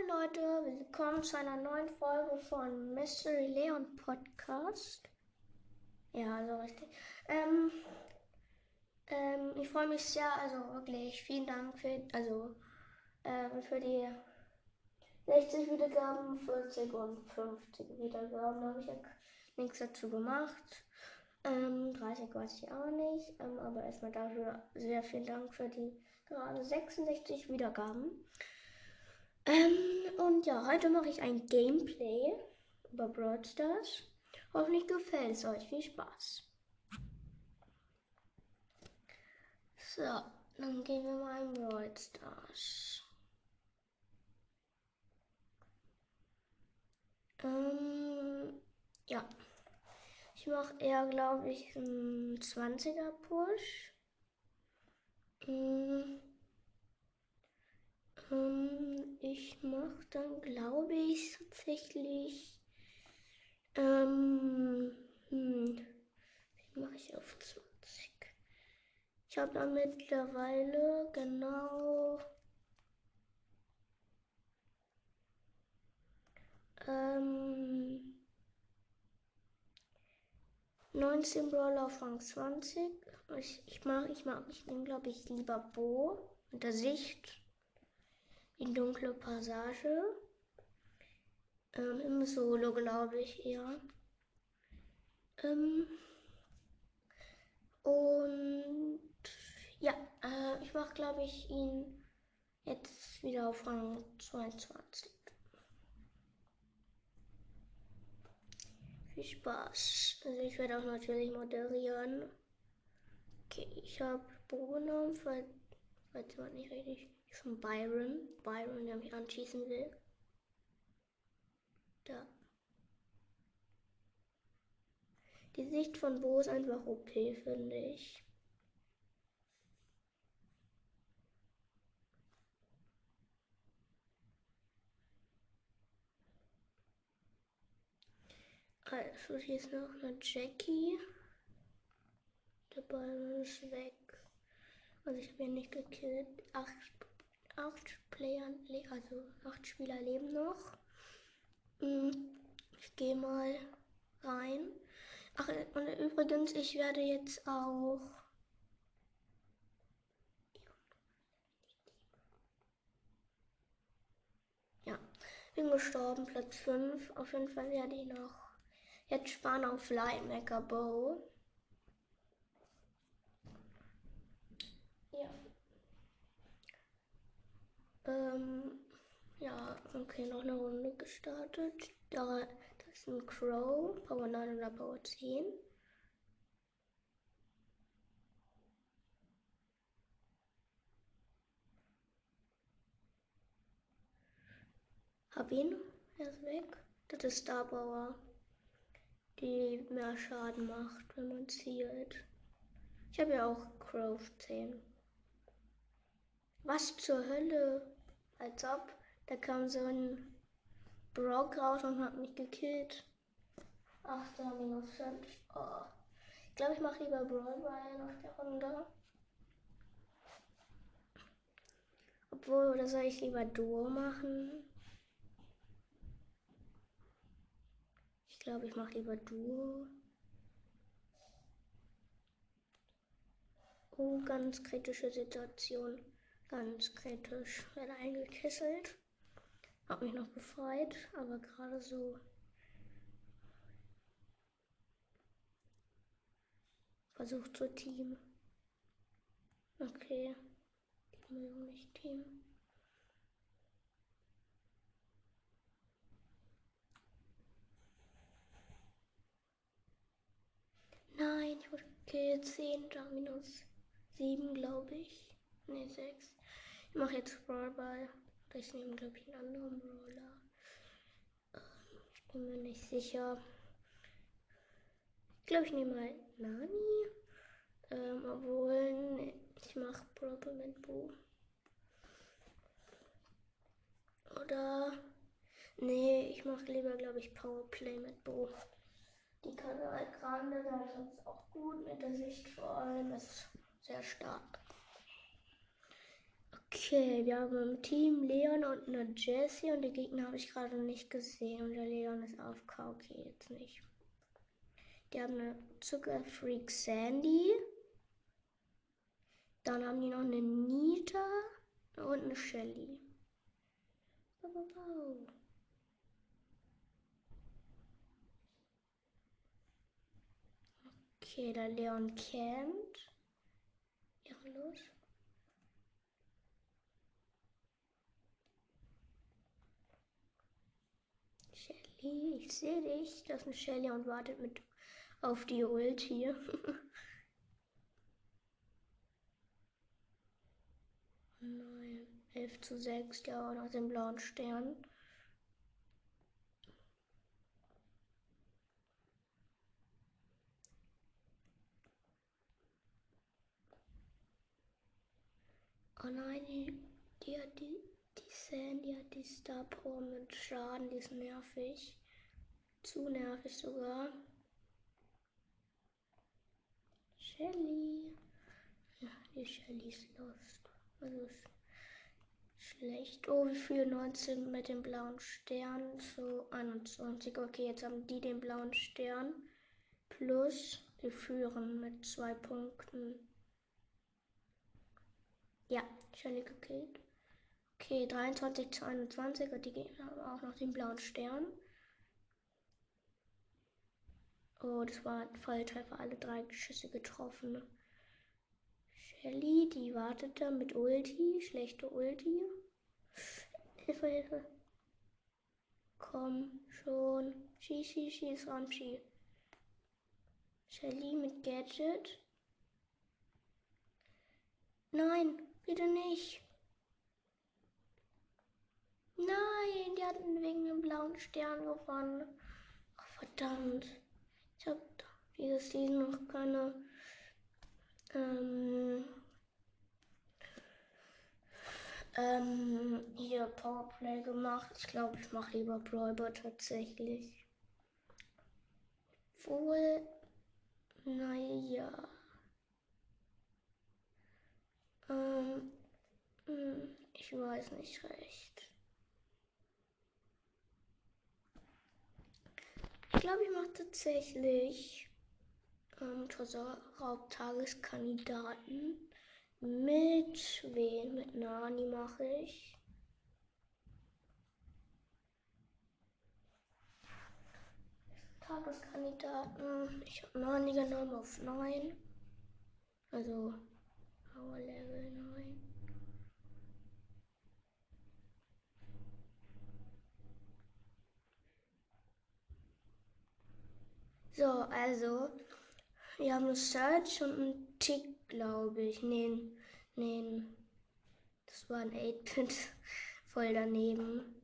Hallo Leute, willkommen zu einer neuen Folge von Mystery Leon Podcast. Ja, so richtig. Ähm, ähm, ich freue mich sehr, also wirklich vielen Dank für, also, ähm, für die 60 Wiedergaben, 40 und 50 Wiedergaben. Da habe ich ja nichts dazu gemacht. Ähm, 30 weiß ich auch nicht, ähm, aber erstmal dafür sehr vielen Dank für die gerade 66 Wiedergaben. Ähm, und ja, heute mache ich ein Gameplay über Brawl Stars. Hoffentlich gefällt es euch. Viel Spaß. So, dann gehen wir mal in Brawl Stars. Ähm, ja. Ich mache eher, glaube ich, einen 20er Push. Ähm, ähm, ich mache dann, glaube ich, tatsächlich. Ähm, hm, wie mache ich auf 20? Ich habe da mittlerweile genau. Ähm, 19 Brawler auf Rang 20. Ich, ich mag, ich mag, ich nehme, glaube ich, lieber Bo unter Sicht in dunkle Passage. Ähm, Im Solo, glaube ich, eher. Ähm, und ja, äh, ich mache, glaube ich, ihn jetzt wieder auf Rang 22. Viel Spaß. Also ich werde auch natürlich moderieren. Okay, ich habe Bo genommen, falls, falls jemand nicht richtig von Byron. Byron, der mich anschießen will. Da. Die Sicht von Bo ist einfach okay, finde ich. Also, hier ist noch eine Jackie. Der Byron ist weg. Also ich habe ihn nicht gekillt. Acht acht Player, also acht Spieler leben noch. Hm, ich gehe mal rein. Ach, und übrigens, ich werde jetzt auch. Ja, bin gestorben, Platz 5. Auf jeden Fall werde ich noch jetzt sparen auf Lightmaker Bow. Ähm, ja, okay, noch eine Runde gestartet. Da, das ist ein Crow, Power 9 oder Power 10. Hab ihn, er ist weg. Das ist Starbauer, die mehr Schaden macht, wenn man zielt. Ich habe ja auch Crow 10. Was zur Hölle? Als ob. Da kam so ein Brock raus und hat mich gekillt. Ach, da minus 5. Oh. Ich glaube, ich mache lieber Brawl Ball nach der Runde. Obwohl, oder soll ich lieber Duo machen? Ich glaube, ich mache lieber Duo. Oh, ganz kritische Situation. Ganz kritisch. Werde eingekesselt. Hab mich noch befreit, aber gerade so. Versucht zu Team. Okay. Die mögen nicht Team. Nein, ich wurde okay, 10, minus 7, glaube ich. Ne, 6. Ich mache jetzt Brawlball. Ich nehme, glaube ich, einen anderen Brawler. Ähm, ich bin mir nicht sicher. Ich glaube, ich nehme mal Nani. Ähm, obwohl, nee, ich mache Brawlball mit Bo. Oder, nee, ich mache lieber, glaube ich, Powerplay mit Bo. Die Kanal Grande, da ist es auch gut mit der Sicht vor allem, ist sehr stark. Okay, wir haben im Team Leon und eine Jessie und die Gegner habe ich gerade nicht gesehen und der Leon ist auf Okay, jetzt nicht. Die haben eine Zuckerfreak Sandy. Dann haben die noch eine Nita und eine Shelly. Okay, der Leon campt. Ehrenlos. Ich sehe dich. Das ist eine Shelly und wartet mit auf die Ulti. 11 zu 6, der auch noch den blauen Stern. Oh nein, die, die hat die Sandy hat die Star Power mit Schaden, die ist nervig. Zu nervig sogar. Shelly. Ja, die Shelly ist lost. Also ist schlecht. Oh, wir führen 19 mit dem blauen Stern zu 21. Okay, jetzt haben die den blauen Stern. Plus, wir führen mit zwei Punkten. Ja, Shelly gekillt. Okay, 23 zu 21 und die Gegner haben auch noch den blauen Stern. Oh, das war ein Falltreffer, alle drei Schüsse getroffen. Shelly, die wartete mit Ulti, schlechte Ulti. Hilfe, Hilfe. Komm schon. Schieß, schieß, schieß, Ramschi. Shelly mit Gadget. Nein, bitte nicht. Nein, die hatten wegen dem blauen Stern gewonnen. Ach, verdammt. Ich habe dieses Season noch keine ähm, ähm, hier Powerplay gemacht. Ich glaube, ich mache lieber Brawler tatsächlich. Wohl, naja. Ähm, hm, ich weiß nicht recht. Ich glaube, ich mache tatsächlich ähm, Tresorraubtageskandidaten. Mit wen? Mit Nani mache ich. Tageskandidaten. Ich habe Nani genommen auf 9. Also Power Level 9. So, also wir haben einen Search und einen Tick, glaube ich. Nee, nee. Das war ein 8-Bit voll daneben.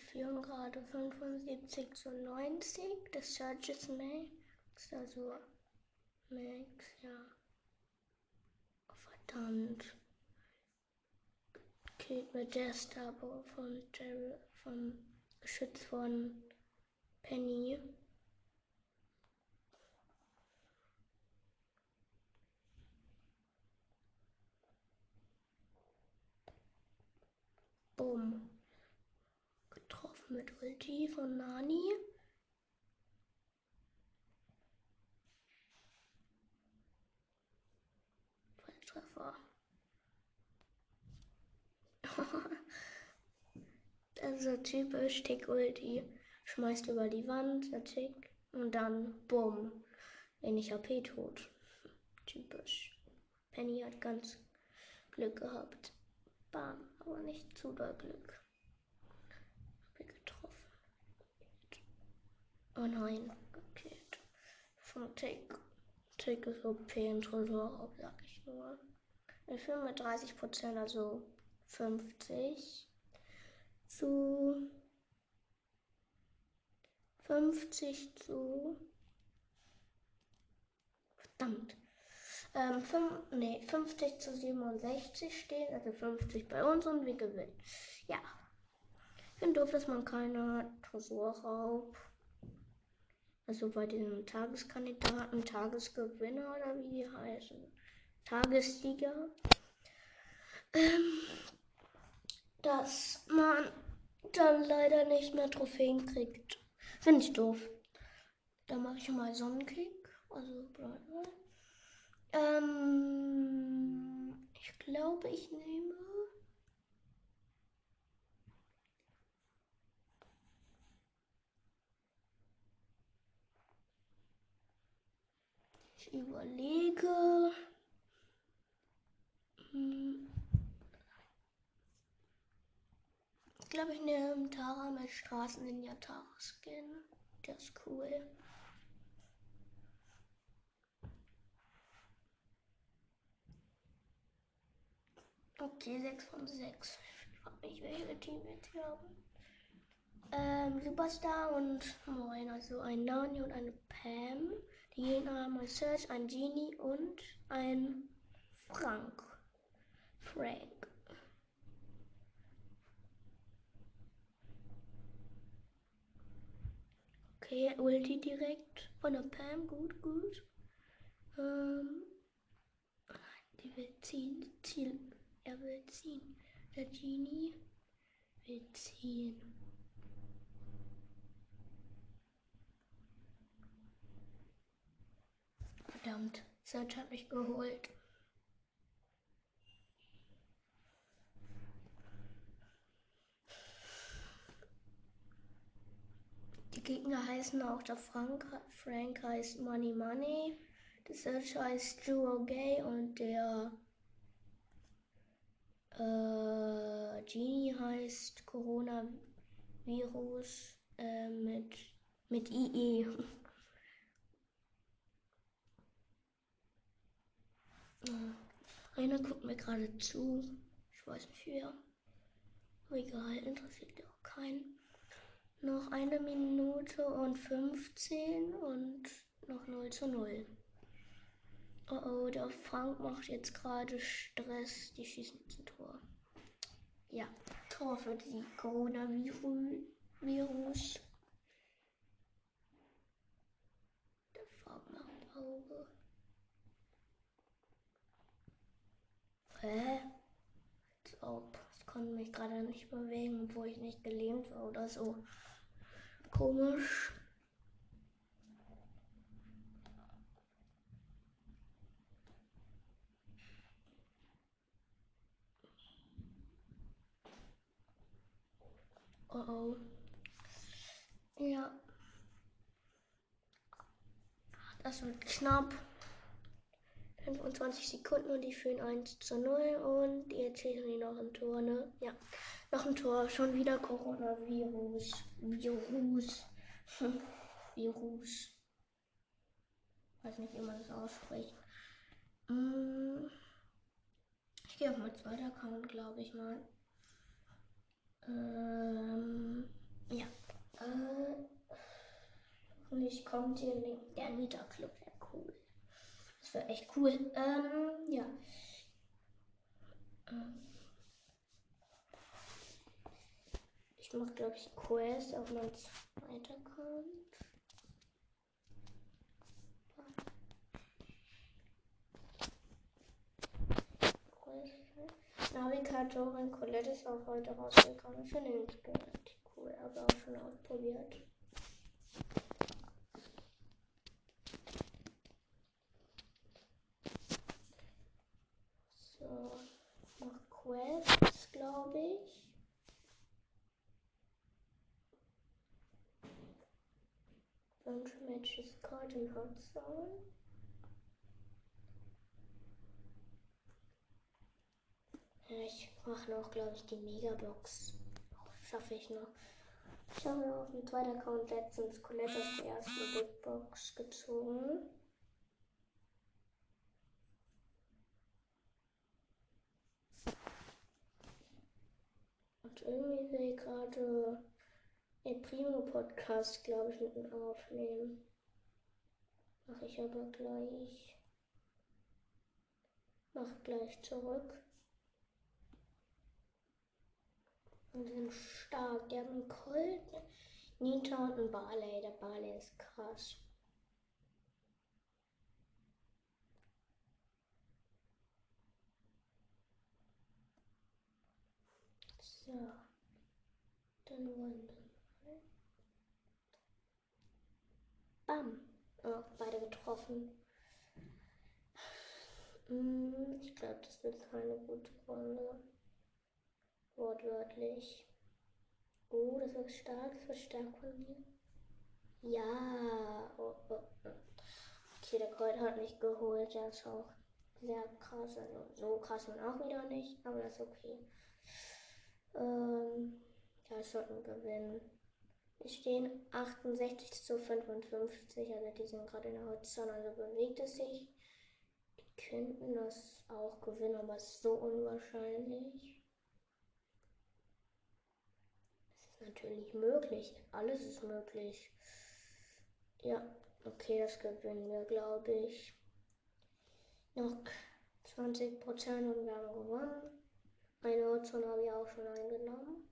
Führen gerade 75 zu 90. Das Search ist Max, also Max, ja. Verdammt. Killt mit der Starbow von Jerry, vom Geschütz von Penny. Boom mit Ulti von Nani. Volltreffer. also typisch Tick Ulti. Schmeißt über die Wand, der Tick. Und dann, bumm, wenig AP tot. Typisch. Penny hat ganz Glück gehabt. Bam, aber nicht zu doll Glück. Oh nein, okay. Von Take. Take ist OP und Tresor, sag ich nur. Ich bin mit 30%, also 50 zu 50 zu verdammt ähm, 5, nee, 50 zu 67 stehen, also 50 bei uns und wir gewinnen. Ja. Ich finde doof, dass man keine Tresorraub, also bei den Tageskandidaten, Tagesgewinner oder wie die heißen, Tagessieger, ähm, dass man dann leider nicht mehr Trophäen kriegt. Finde ich doof. Da mache ich mal Sonnenkick. Also bleiben ähm, ich glaube, ich nehme. Überlege. Hm. Ich glaube, ich nehme Tara mit Straßen in Tara Skin. Der ist cool. Okay, 6 von 6. Ich frage mich, welche Team jetzt hier haben. Ähm, Superstar und Moin, also ein Nani und eine Pam. Haben ein Search, ein Genie und ein Frank. Frank. Okay, Ulti direkt von der Pam. Gut, gut. Ähm, die will ziehen. Ziel er will ziehen. Der Genie will ziehen. Verdammt, Search hat mich geholt. Die Gegner heißen auch der Frank. Frank heißt Money Money. Der Search heißt Duo Gay und der äh, Genie heißt Coronavirus äh, mit, mit IE. Einer guckt mir gerade zu. Ich weiß nicht wer. Egal, interessiert ja auch keinen. Noch eine Minute und 15 und noch 0 zu 0. Oh oh, der Frank macht jetzt gerade Stress. Die schießen ein Tor. Ja, Tor für die Coronavirus. Der Frank macht Auge. Hä? Als ob. Ich konnte mich gerade nicht bewegen, obwohl ich nicht gelähmt war oder so. Komisch. Oh oh. Ja. Das wird knapp. 25 Sekunden und die führen 1 zu 0 und jetzt schießen die noch ein Tor, ne? Ja. Noch ein Tor. Schon wieder Coronavirus. Virus. Virus. Weiß nicht, wie man das ausspricht. Mm. Ich gehe auf mein zweiter Account, glaube ich mal. Ähm, ja. Äh, hoffentlich kommt hier. Der Mieterclub. Das wäre echt cool. Ähm, ja. Ähm, ich mache, glaube ich, Quest auf meinem zweiten Account. Navigatorin Colette ist auch heute rausgekommen. Ich finde den Skin richtig cool, aber auch schon ausprobiert. So, noch Quests, glaube ich. Wünsche Matches Karten Hot Zone. Ich mache noch, glaube ich, die Megabox. Schaffe ich noch. Ich habe mir auf dem zweiten Account letztens Colette aus der ersten Big Box gezogen. Und irgendwie will ich gerade ein Primo-Podcast, glaube ich, mit mir aufnehmen. Mache ich aber gleich. Mach gleich zurück. Und sind stark. Der hat einen Colt, Nita und einen Barley. Der Barley ist krass. So. Dann wollen wir mal. Bam. Oh, beide getroffen. Hm, ich glaube, das wird keine gute Runde. Wortwörtlich. Oh, das war stark. Das war stark von mir. Ja. Oh, oh, oh. Okay, der Kreuz hat mich geholt. Der ist auch sehr krass. Also so krass man auch wieder nicht, aber das ist okay. Ähm, ja, sollten gewinnen. Stehen 68 zu 55, also die sind gerade in der Hotzone, also bewegt es sich. Die könnten das auch gewinnen, aber es ist so unwahrscheinlich. Es ist natürlich möglich, alles ist möglich. Ja, okay, das gewinnen wir, glaube ich. Noch 20% und wir haben gewonnen. Eine Hotzone habe ich auch schon eingenommen.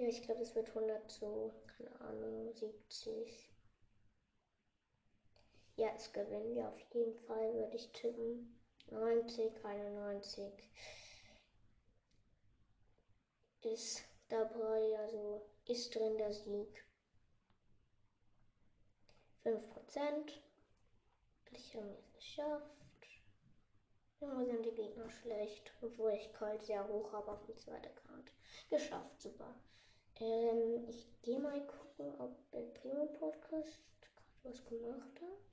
Ja, ich glaube, es wird 100 zu, keine Ahnung, 70. Ja, es gewinnen wir auf jeden Fall, würde ich tippen. 90, 91 ist dabei, also ist drin der Sieg. 5%. Ich habe es geschafft. Immer sind die Gegner schlecht, obwohl ich Colt sehr hoch habe auf dem zweiten Account. Geschafft, super. Ähm, ich gehe mal gucken, ob der Primo Podcast gerade was gemacht hat.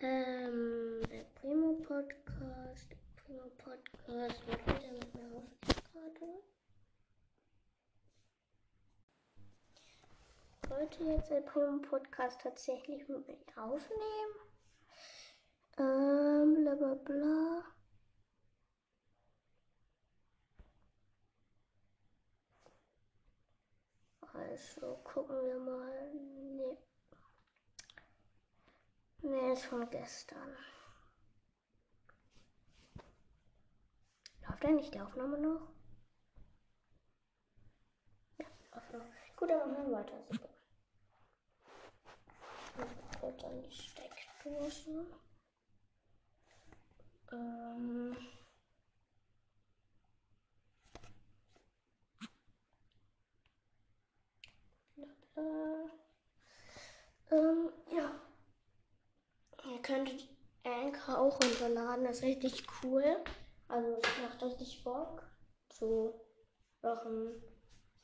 Ähm, der Primo Podcast, der Primo Podcast, was geht er mit mir auf gerade? Wollte jetzt der Primo Podcast tatsächlich mit mir aufnehmen? Ähm, bla bla bla. Also gucken wir mal. Nee. Nee, ist von gestern. Läuft eigentlich die Aufnahme noch? Ja, noch. Gut, dann machen wir weiter. Super. Kurz an die Steckdose. Ähm. Bla Ähm, ja. Ihr könntet Anchor auch runterladen, das ist richtig cool. Also es macht richtig Bock zu machen,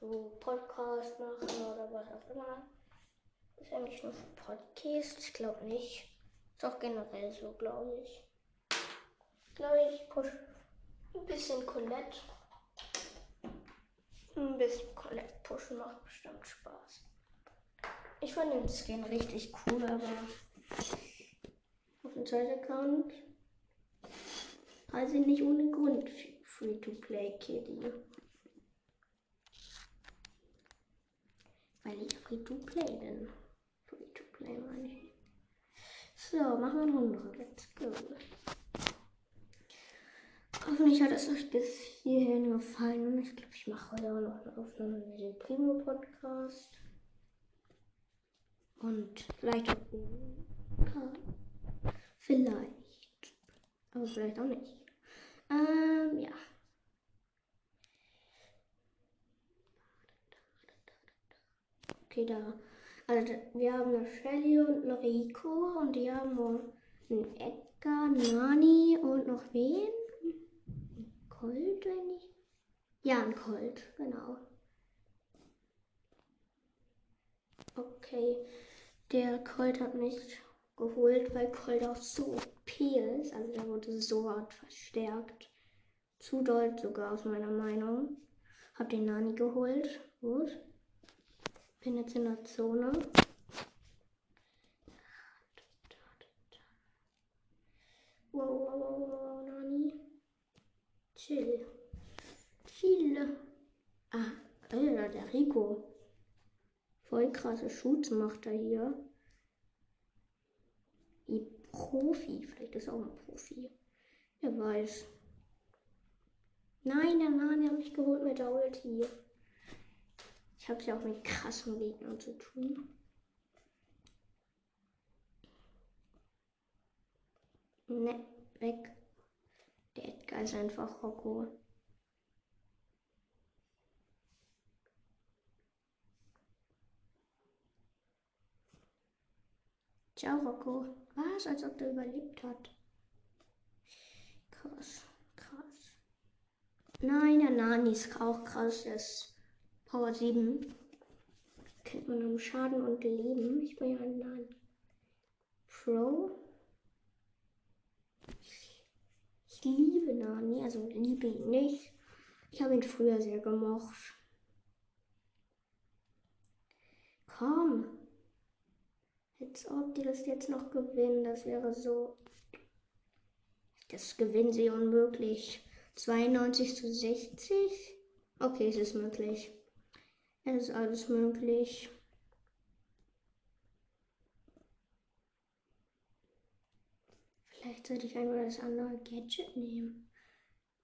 so Podcast machen oder was auch immer. Ist eigentlich nur für Podcast? Ich glaube nicht. Ist auch generell so, glaube ich glaube ich, push ein bisschen Colette. Ein bisschen Colette pushen macht bestimmt Spaß. Ich fand den Skin richtig cool, aber auf dem zweiten Account also nicht ohne Grund Free-to-Play Kitty. Weil ich Free-to-Play bin. Free-to-Play meine ich. So, machen wir eine Runde. Let's go. Hoffentlich hat es euch bis hierhin gefallen. Ich glaube, ich mache heute auch noch eine Aufnahme mit dem Primo-Podcast. Und vielleicht auch Vielleicht. Aber vielleicht auch nicht. Ähm, ja. Okay, da. Also wir haben eine Shelly und eine Rico und die haben einen Edgar, Nani und noch wen? Colt, wenn ich. Ja, ein Colt, genau. Okay, der Colt hat mich geholt, weil Colt auch so OP ist. Also der wurde so hart verstärkt. Zu doll sogar aus meiner Meinung. Hab den Nani geholt. Gut. Bin jetzt in der Zone. Wow, wow, wow, wow, Nani. Chill. Chill. Ah, Alter, der Rico. Voll krasse Shoots macht er hier. Wie Profi. Vielleicht ist er auch ein Profi. Wer weiß. Nein, der Nani hat mich geholt mit der Ulti. Ich habe es ja auch mit krassen Gegnern zu tun. Ne, weg. Der Edgar ist einfach Rocco. Ciao, Rocco. Was? Als ob der überlebt hat. Krass, krass. Nein, der Nani ist auch krass. Der ist Power 7. Kennt man am Schaden und Leben. Ich bin ja ein Nani. Pro. Ich liebe Nani, also liebe ihn nicht. Ich habe ihn früher sehr gemocht. Komm. Als ob die das jetzt noch gewinnen, das wäre so. Das gewinnen sie unmöglich. 92 zu 60? Okay, es ist möglich. Es ist alles möglich. Vielleicht sollte ich einmal das andere Gadget nehmen.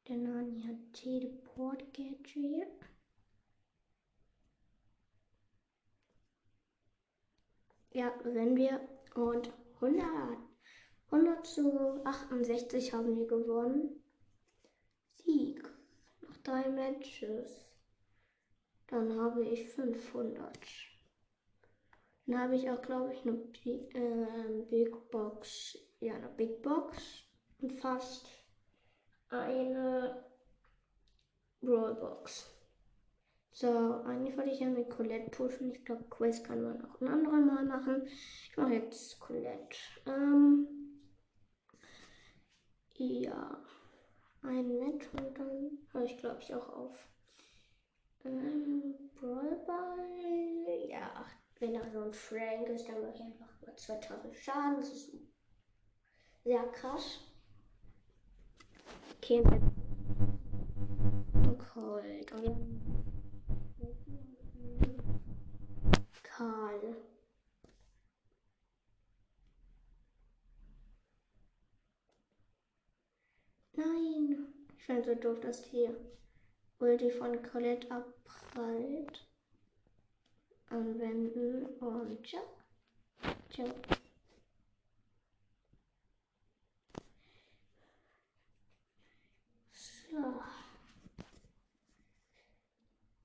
Der Nani hat Teleport-Gadget. Ja, wenn wir und 100, 100 zu 68 haben wir gewonnen. Sieg. Noch drei Matches. Dann habe ich 500. Dann habe ich auch, glaube ich, eine äh, Big Box. Ja, eine Big Box. Und fast eine Rollbox. So, eigentlich wollte ich ja mit Colette pushen. Ich glaube, Quest kann man auch ein anderes Mal machen. Ich mache jetzt Colette. Ähm, ja, ein Match und dann höre ich, glaube ich, auch auf. Ähm, Brawlball. Ja, wenn da so ein Frank ist, dann mache ich einfach mal 2000 Schaden. Das ist sehr krass. Okay, Cold. Und Karl. Nein. Ich finde so doof, dass die Ulti von Colette abprallt. Anwenden und ciao. Ciao. So.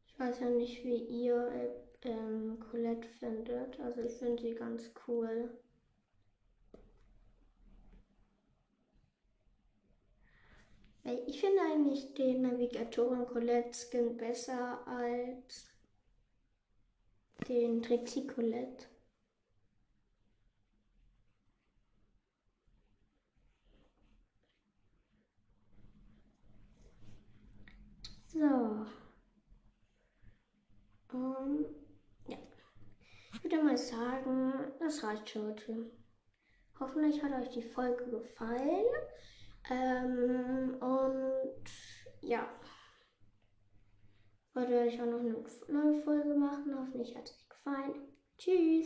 Ich weiß ja nicht, wie ihr ähm, Colette findet. Also ich finde sie ganz cool. Ich finde eigentlich den Navigatoren Colette Skin besser als den Trixie Colette. So. Um. Ich würde mal sagen, das reicht schon heute. Hoffentlich hat euch die Folge gefallen. Ähm, und ja. Werde ich auch noch eine neue Folge machen. Hoffentlich hat es euch gefallen. Tschüss.